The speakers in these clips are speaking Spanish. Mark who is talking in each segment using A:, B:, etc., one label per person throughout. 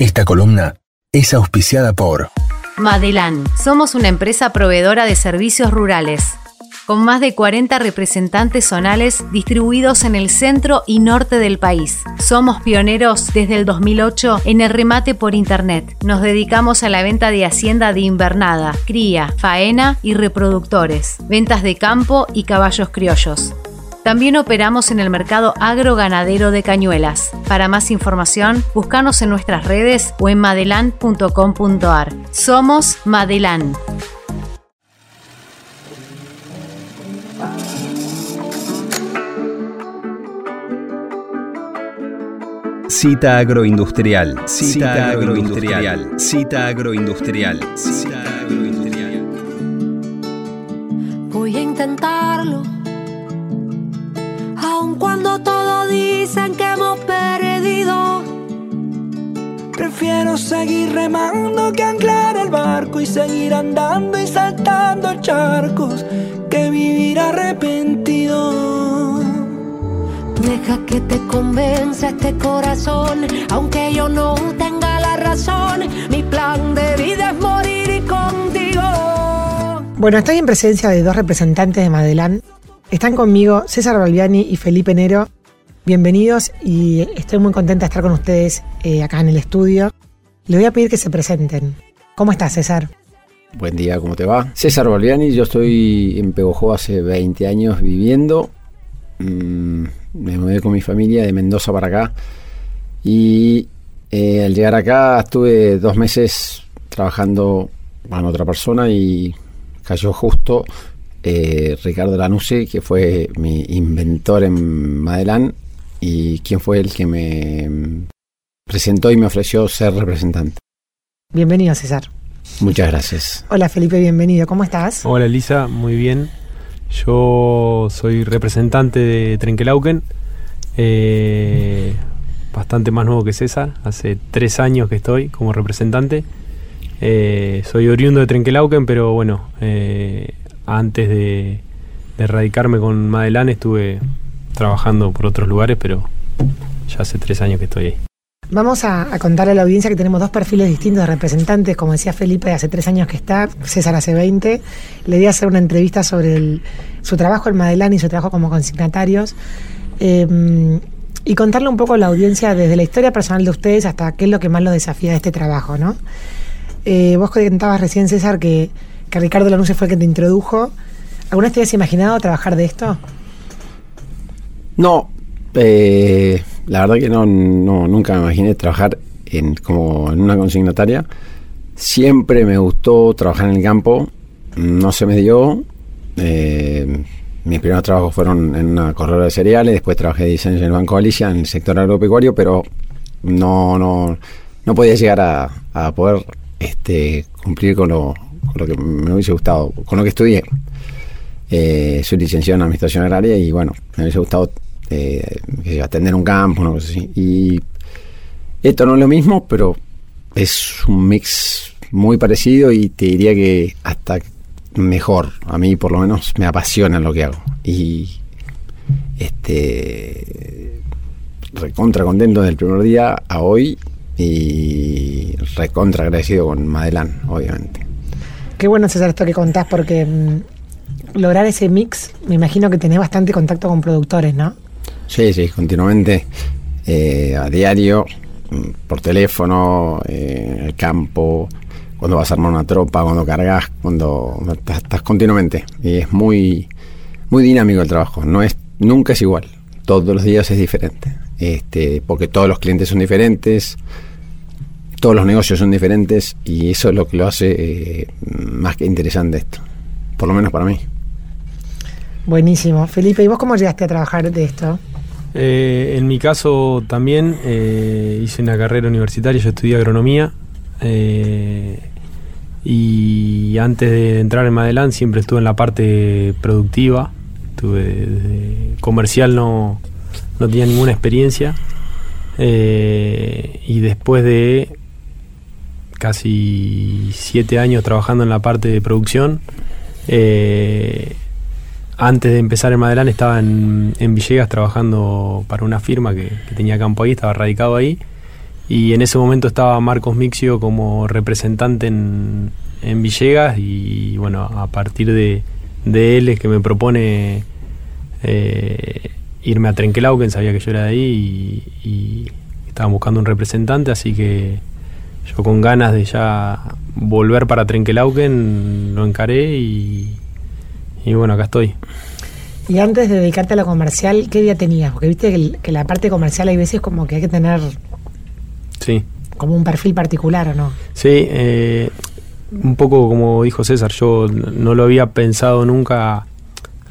A: Esta columna es auspiciada por
B: Madelán. Somos una empresa proveedora de servicios rurales, con más de 40 representantes zonales distribuidos en el centro y norte del país. Somos pioneros desde el 2008 en el remate por Internet. Nos dedicamos a la venta de hacienda de invernada, cría, faena y reproductores, ventas de campo y caballos criollos. También operamos en el mercado agroganadero de Cañuelas. Para más información, búscanos en nuestras redes o en madelan.com.ar. Somos Madelan.
A: Cita agroindustrial. Cita, agroindustrial. Cita agroindustrial. Cita agroindustrial.
C: Cuando todos dicen que hemos perdido.
D: Prefiero seguir remando que anclar el barco y seguir andando y saltando charcos que vivir arrepentido.
C: Deja que te convenza este corazón, aunque yo no tenga la razón. Mi plan de vida es morir contigo.
E: Bueno, estoy en presencia de dos representantes de Madelán. Están conmigo César Balbiani y Felipe Nero. Bienvenidos y estoy muy contenta de estar con ustedes eh, acá en el estudio. Les voy a pedir que se presenten. ¿Cómo estás, César?
F: Buen día, ¿cómo te va? César Balbiani, yo estoy en Pegojó hace 20 años viviendo. Mm, me mudé con mi familia de Mendoza para acá. Y eh, al llegar acá estuve dos meses trabajando con otra persona y cayó justo eh, Ricardo Lanusse, que fue mi inventor en Madelán y quien fue el que me presentó y me ofreció ser representante.
E: Bienvenido, César.
F: Muchas gracias.
E: Hola, Felipe, bienvenido. ¿Cómo estás?
G: Hola Elisa, muy bien. Yo soy representante de Trenkelauken, eh, bastante más nuevo que César, hace tres años que estoy como representante. Eh, soy oriundo de Trenkelauken, pero bueno, eh, antes de, radicarme con Madelán estuve trabajando por otros lugares, pero ya hace tres años que estoy ahí.
E: Vamos a, a contarle a la audiencia que tenemos dos perfiles distintos de representantes. Como decía Felipe, hace tres años que está, César hace 20. Le di a hacer una entrevista sobre su trabajo en Madelán y su trabajo como consignatarios. Eh, y contarle un poco a la audiencia desde la historia personal de ustedes hasta qué es lo que más los desafía de este trabajo, ¿no? Eh, vos comentabas recién, César, que, que Ricardo Lanuse fue el que te introdujo. ¿Alguna vez te habías imaginado trabajar de esto?
F: No, eh, la verdad que no, no, nunca me imaginé trabajar en, como en una consignataria. Siempre me gustó trabajar en el campo, no se me dio. Eh, mis primeros trabajos fueron en una corredora de cereales, después trabajé de diseño en el Banco Galicia, en el sector agropecuario, pero no, no, no podía llegar a, a poder este, cumplir con lo, lo que me hubiese gustado, con lo que estudié. Eh, soy licenciado en Administración Agraria y bueno, me hubiese gustado eh, atender un campo. Y esto no es lo mismo, pero es un mix muy parecido y te diría que hasta mejor. A mí por lo menos me apasiona lo que hago. Y este recontra contento del primer día a hoy y recontra agradecido con Madelán, obviamente.
E: Qué bueno, César, esto que contás, porque mm, lograr ese mix, me imagino que tenés bastante contacto con productores, ¿no?
F: Sí, sí, continuamente, eh, a diario, mm, por teléfono, eh, en el campo, cuando vas a armar una tropa, cuando cargas, cuando estás, estás continuamente. Y es muy, muy dinámico el trabajo, no es, nunca es igual, todos los días es diferente, este, porque todos los clientes son diferentes, todos los negocios son diferentes y eso es lo que lo hace eh, más que interesante esto, por lo menos para mí.
E: Buenísimo. Felipe, ¿y vos cómo llegaste a trabajar de esto?
G: Eh, en mi caso también eh, hice una carrera universitaria, yo estudié agronomía eh, y antes de entrar en Madelán siempre estuve en la parte productiva, estuve desde comercial no, no tenía ninguna experiencia eh, y después de casi siete años trabajando en la parte de producción, eh, antes de empezar en Madelán estaba en, en Villegas trabajando para una firma que, tenía campo ahí, estaba radicado ahí. y en ese momento estaba Marcos Mixio como representante en, en Villegas y bueno, a partir de, de él es que me propone eh, irme a Trenquelauquen, sabía que yo era de ahí y, y estaban buscando un representante, así que yo con ganas de ya volver para Trenquelauquen lo encaré y, y bueno, acá estoy.
E: Y antes de dedicarte a lo comercial, ¿qué día tenías? Porque viste que, el- que la parte comercial hay veces como que hay que tener
G: Sí.
E: como un perfil particular, ¿o no?
G: Sí, eh, un poco como dijo César, yo no lo había pensado nunca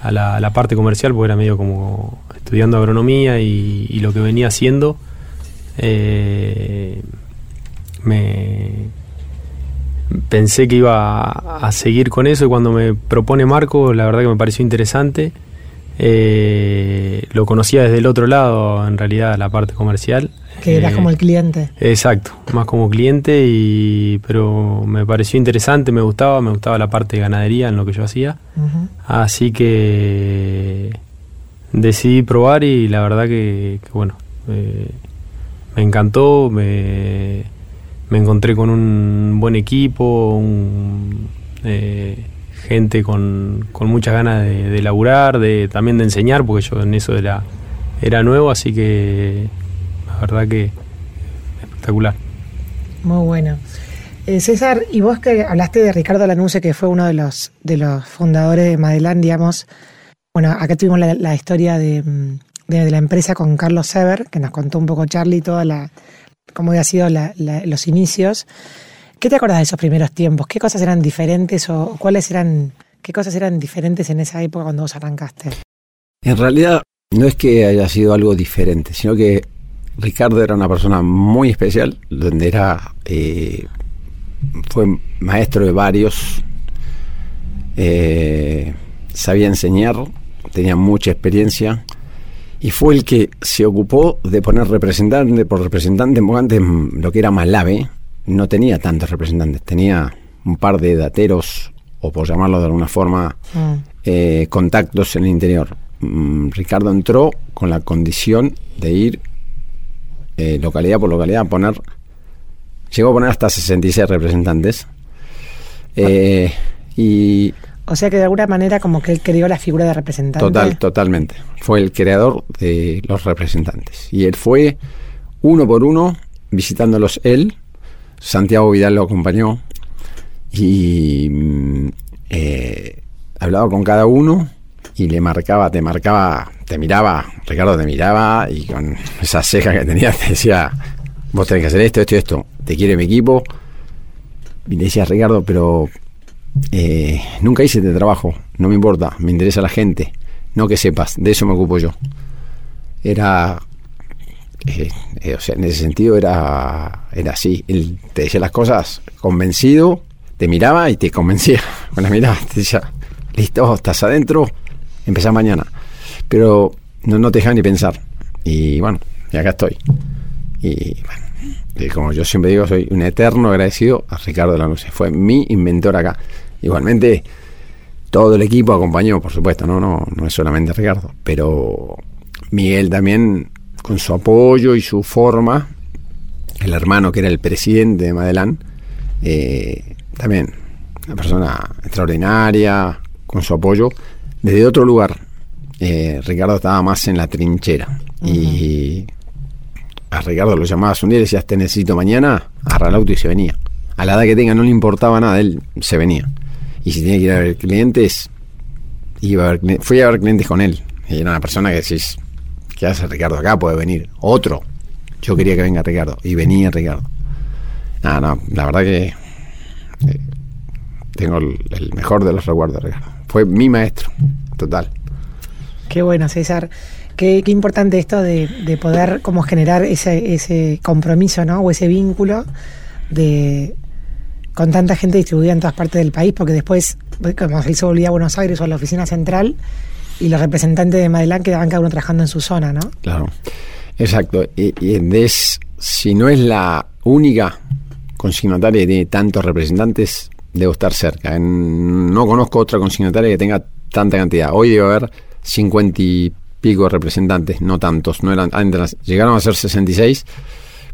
G: a la, a la parte comercial porque era medio como estudiando agronomía y, y lo que venía haciendo. eh, me pensé que iba a, seguir con eso y cuando me propone Marco, la verdad que me pareció interesante. Eh, lo conocía desde el otro lado, en realidad, la parte comercial.
E: Que eras
G: Eh,
E: como el cliente.
G: Exacto, más como cliente, y pero me pareció interesante, me gustaba, me gustaba la parte de ganadería en lo que yo hacía. Así que decidí probar y la verdad que, que bueno, eh, me encantó, me, me encontré con un buen equipo, un, eh, gente con, con muchas ganas de, de laburar, de, también de enseñar, porque yo en eso era, era nuevo, así que la verdad que espectacular.
E: Muy bueno. Eh, César, y vos que hablaste de Ricardo Lanuse, que fue uno de los, de los fundadores de Madelán, digamos. Bueno, acá tuvimos la, la historia de, mm, de- de la empresa con Carlos Sever, que nos contó un poco Charlie toda la cómo había sido la- los inicios. ¿Qué te acordás de esos primeros tiempos? ¿Qué cosas eran diferentes o cuáles eran qué cosas eran diferentes en esa época cuando vos arrancaste?
F: En realidad, no es que haya sido algo diferente, sino que Ricardo era una persona muy especial, donde era. eh, fue maestro de varios, eh, sabía enseñar, tenía mucha experiencia, y fue el que se ocupó de poner representante por representante, porque antes lo que era Malave no tenía tantos representantes, tenía un par de dateros, o por llamarlo de alguna forma,
E: Mm.
F: eh, contactos en el interior. Mm, Ricardo entró con la condición de ir eh, localidad por localidad a poner, llegó a poner hasta 66 representantes. Eh, y
E: O sea que de alguna manera como que él creó la figura de representante.
F: total, totalmente, fue el creador de los representantes. Y él fue uno por uno visitándolos él. Santiago Vidal lo acompañó y mm, eh, hablaba con cada uno y le marcaba, te marcaba, te miraba, Ricardo te miraba y con esa ceja que tenía te decía, vos tenés que hacer esto, esto y esto, te quiere mi equipo. Y le decía, Ricardo, pero eh, nunca hice este trabajo, no me importa, me interesa la gente, no que sepas, de eso me ocupo yo. Era, eh, eh, o sea, en ese sentido era, era así, él te decía las cosas convencido, te miraba y te convencía con la mirada, te decía, listo, estás adentro, empezás mañana. Pero no, no te dejaba ni pensar. Y bueno, y acá estoy. Y bueno, como yo siempre digo, soy un eterno agradecido a Ricardo Lanuse. Fue mi inventor acá. Igualmente, todo el equipo acompañó, por supuesto, no, no, no es solamente Ricardo, pero Miguel también, con su apoyo y su forma, el hermano que era el presidente de Madelán, eh, también una persona extraordinaria, con su apoyo, desde otro lugar. Eh, Ricardo estaba más en la trinchera y a Ricardo lo llamabas un día y decías te necesito mañana, agarra el auto y se venía. A la edad que tenga no le importaba nada, él se venía. Y si tenía que ir a ver clientes, iba a ver, fui a ver clientes con él. Y era una persona que decís, ¿qué hace Ricardo acá? Puede venir. Otro. Yo quería que venga Ricardo. Y venía Ricardo. No, no, la verdad que eh, tengo el, el mejor de los recuerdos Ricardo. Fue mi maestro, total.
E: Qué bueno, César. Qué, importante esto de, de poder como generar ese, compromiso, ¿no? O ese vínculo de con tanta gente distribuida en todas partes del país, porque después, como se hizo volvía a Buenos Aires o a la oficina central, y los representantes de Madelán quedaban cada uno trabajando en su zona, ¿no?
F: Claro, exacto. Y, es, si no es la única consignataria que tiene tantos representantes, debo estar cerca. No conozco otra consignataria que tenga tanta cantidad. Hoy debe haber 50 y pico de representantes, no tantos. No eran, llegaron a ser 66,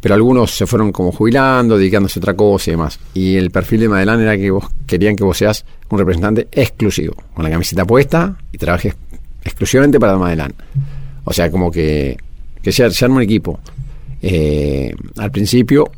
F: pero algunos se fueron como jubilando, dedicándose a otra cosa y demás. Y el perfil de Madelán era que vos querían que vos seas un representante exclusivo, con la camiseta puesta y trabajes exclusivamente para Madelán. O sea, como que, que se, se arma un equipo. Eh, al principio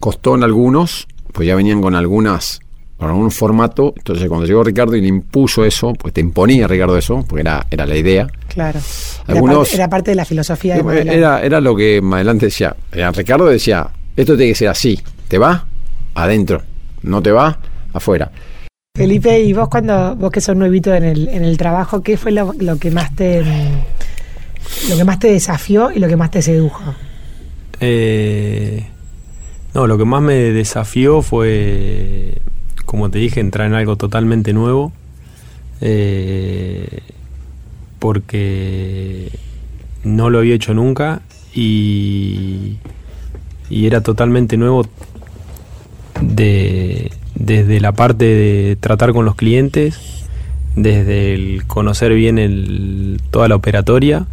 F: costó en algunos, pues ya venían con algunas con algún formato. Entonces, cuando llegó Ricardo y le impuso eso, pues te imponía Ricardo eso, porque era, era la idea.
E: Claro.
F: Algunos-
E: era, parte, era parte de la filosofía de Madelán.
F: Era, era lo que más adelante decía. Era, Ricardo decía: Esto tiene que ser así. ¿Te va? Adentro. ¿No te va? Afuera.
E: Felipe, y vos cuando vos que sos nuevito en el, en el trabajo, ¿qué fue lo, lo que más te lo que más te desafió y lo que más te sedujo?
G: Eh, no, lo que más me desafió fue, como te dije, entrar en algo totalmente nuevo. eh, porque no lo había hecho nunca y, era totalmente nuevo de, desde la parte de tratar con los clientes, desde el conocer bien el, toda la operatoria,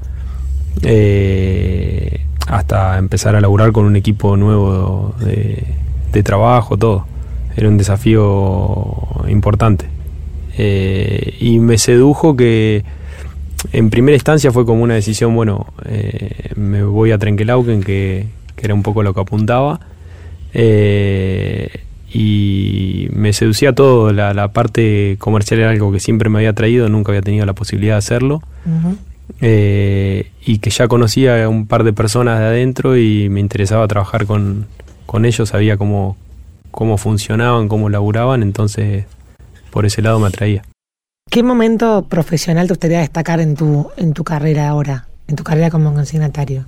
G: eh, hasta empezar a laburar con un equipo nuevo de, de trabajo, todo. Era un desafío importante. Eh, y me sedujo que en primera instancia fue como una decisión, bueno, eh, me voy a Trenkelauken, que, que era un poco lo que apuntaba. Eh, y me seducía todo, la, la parte comercial era algo que siempre me había traído, nunca había tenido la posibilidad de hacerlo. Eh, y que ya conocía a un par de personas de adentro y me interesaba trabajar con, con ellos, sabía cómo, cómo funcionaban, cómo laburaban, entonces por ese lado me atraía.
E: ¿Qué momento profesional te gustaría destacar en tu, en tu carrera ahora? En tu carrera como consignatario.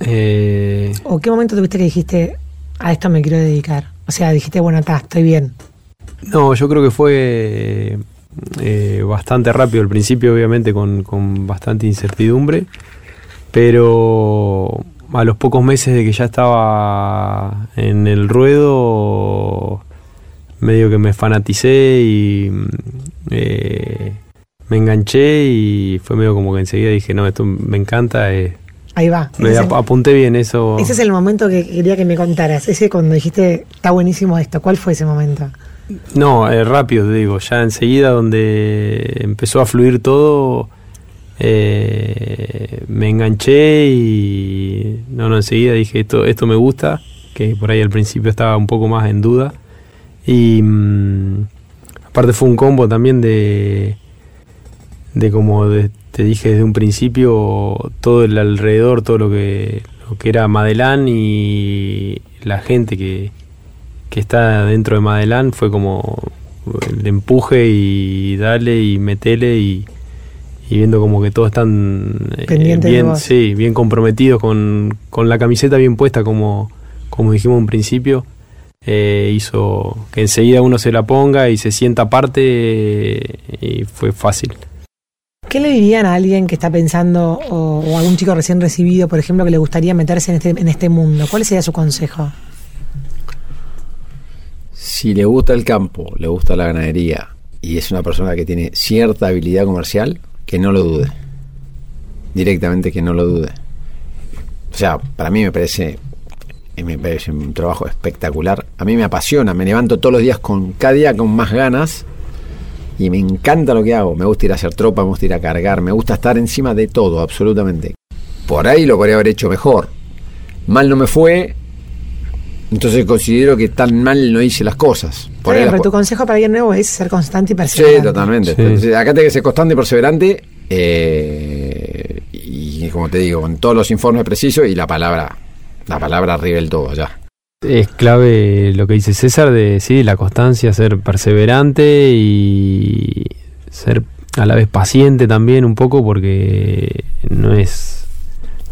G: Eh,
E: ¿O qué momento tuviste que dijiste, a esto me quiero dedicar? O sea, dijiste, bueno, está, estoy bien.
G: no, yo creo que fue eh, bastante rápido al principio, obviamente con, con bastante incertidumbre, pero a los pocos meses de que ya estaba en el ruedo, medio que me fanaticé y eh, me enganché y fue medio como que enseguida dije, no, esto me encanta. eh,
E: Ahí va.
G: me ap-
E: el,
G: apunté bien eso.
E: ese es el momento que quería que me contaras. Ese cuando dijiste, está buenísimo esto. ¿Cuál fue ese momento?
G: No, eh, rápido te digo, ya enseguida donde empezó a fluir todo, eh, me enganché y no, no, enseguida dije esto, esto me gusta, que por ahí al principio estaba un poco más en duda. Y mm, aparte fue un combo también de, de como de- te dije desde un principio, todo el alrededor, todo lo que, lo que era Madelán y la gente que, que está dentro de Madelán fue como el empuje y dale y metele y, y viendo como que todos están eh, bien,
E: vos.
G: sí, bien comprometidos con, con la camiseta bien puesta como, como dijimos en principio. eh, hizo que enseguida uno se la ponga y se sienta parte eh, y fue fácil.
E: ¿Qué le dirían a alguien que está pensando, o, o algún chico recién recibido, por ejemplo, que le gustaría meterse en este, en este mundo? ¿Cuál sería su consejo?
F: Si le gusta el campo, le gusta la ganadería y es una persona que tiene cierta habilidad comercial, que no lo dude. Directamente que no lo dude. O sea, para mí me parece, eh, me parece un trabajo espectacular. A mí me apasiona, me levanto todos los días con cada día con más ganas y me encanta lo que hago. Me gusta ir a hacer tropa, me gusta ir a cargar, me gusta estar encima de todo, absolutamente. Por ahí lo podría haber hecho mejor. Mal no me fue, entonces considero que tan mal no hice las cosas. Por
E: Está
F: ahí
E: bien,
F: las
E: pero tu consejo para alguien nuevo es ser constante y
F: Sí,
E: perseverante.
F: totalmente.
G: Sí.
F: Entonces, acá tenés que ser constante y perseverante. eh, y como te digo, con todos los informes precisos y la palabra, la palabra arriba del todo ya.
G: Es clave lo que dice César de sí, la constancia, ser perseverante y ser a la vez paciente también un poco porque no es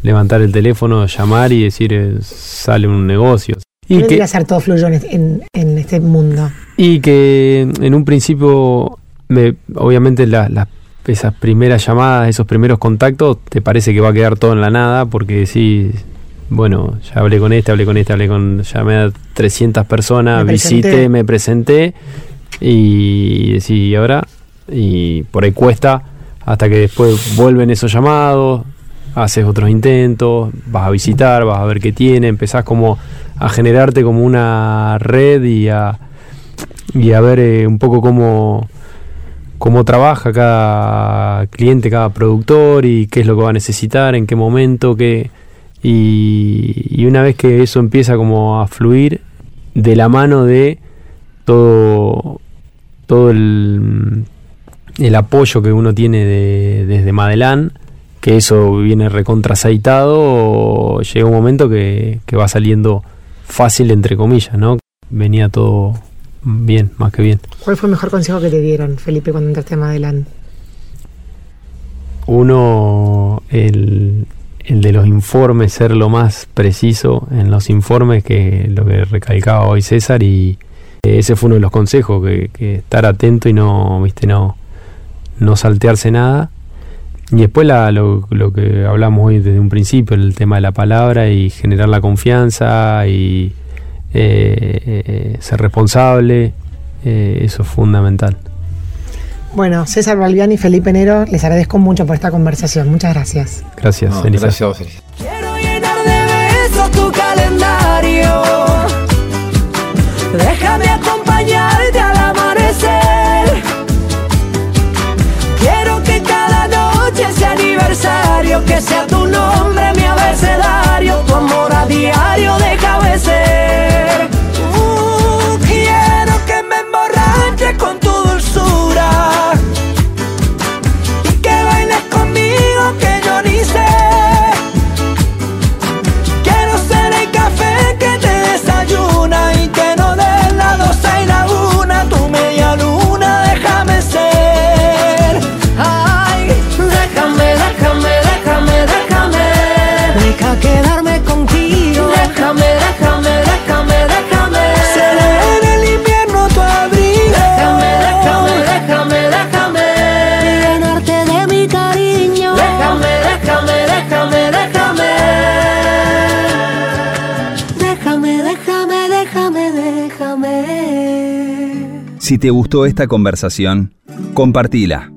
G: levantar el teléfono, llamar y decir eh, sale un negocio.
E: Y no
G: que,
E: debería ser todo fluyó en, en, este mundo.
G: y que en un principio, me, obviamente la- las- esas primeras llamadas, esos primeros contactos, te parece que va a quedar todo en la nada porque sí, bueno, ya hablé con este, hablé con este, hablé con, llamé a 300 personas,
E: Me presenté.
G: visité, me presenté y decís, ¿y ahora? Y por ahí cuesta hasta que después vuelven esos llamados, haces otros intentos, vas a visitar, vas a ver qué tiene, empezás como a generarte como una red y a, y a ver eh, un poco cómo, cómo trabaja cada cliente, cada productor y qué es lo que va a necesitar, en qué momento, qué... Y, una vez que eso empieza como a fluir de la mano de todo, todo el, el apoyo que uno tiene de- desde Madelán, que eso viene recontraceitado, llega un momento que, que va saliendo fácil, entre comillas, ¿no? Venía todo bien, más que bien.
E: ¿Cuál fue el mejor consejo que te dieron, Felipe, cuando entraste a Madelán?
G: Uno, el, el de los informes, ser lo más preciso en los informes, que lo que recalcaba hoy César, y ese fue uno de los consejos, que, que estar atento y no, viste, no, no saltearse nada. Y después la- lo, lo que hablamos hoy desde un principio, el tema de la palabra y generar la confianza y eh, eh, ser responsable, eh, eso es fundamental.
E: Bueno, César Balbiani y Felipe Nero, les agradezco mucho por esta conversación. Muchas gracias.
G: Gracias,
F: No,
G: Elisa.
F: gracias a vos, Elisa.
D: Quiero llenar de besos tu calendario. Déjame
A: Si te gustó esta conversación, compartila.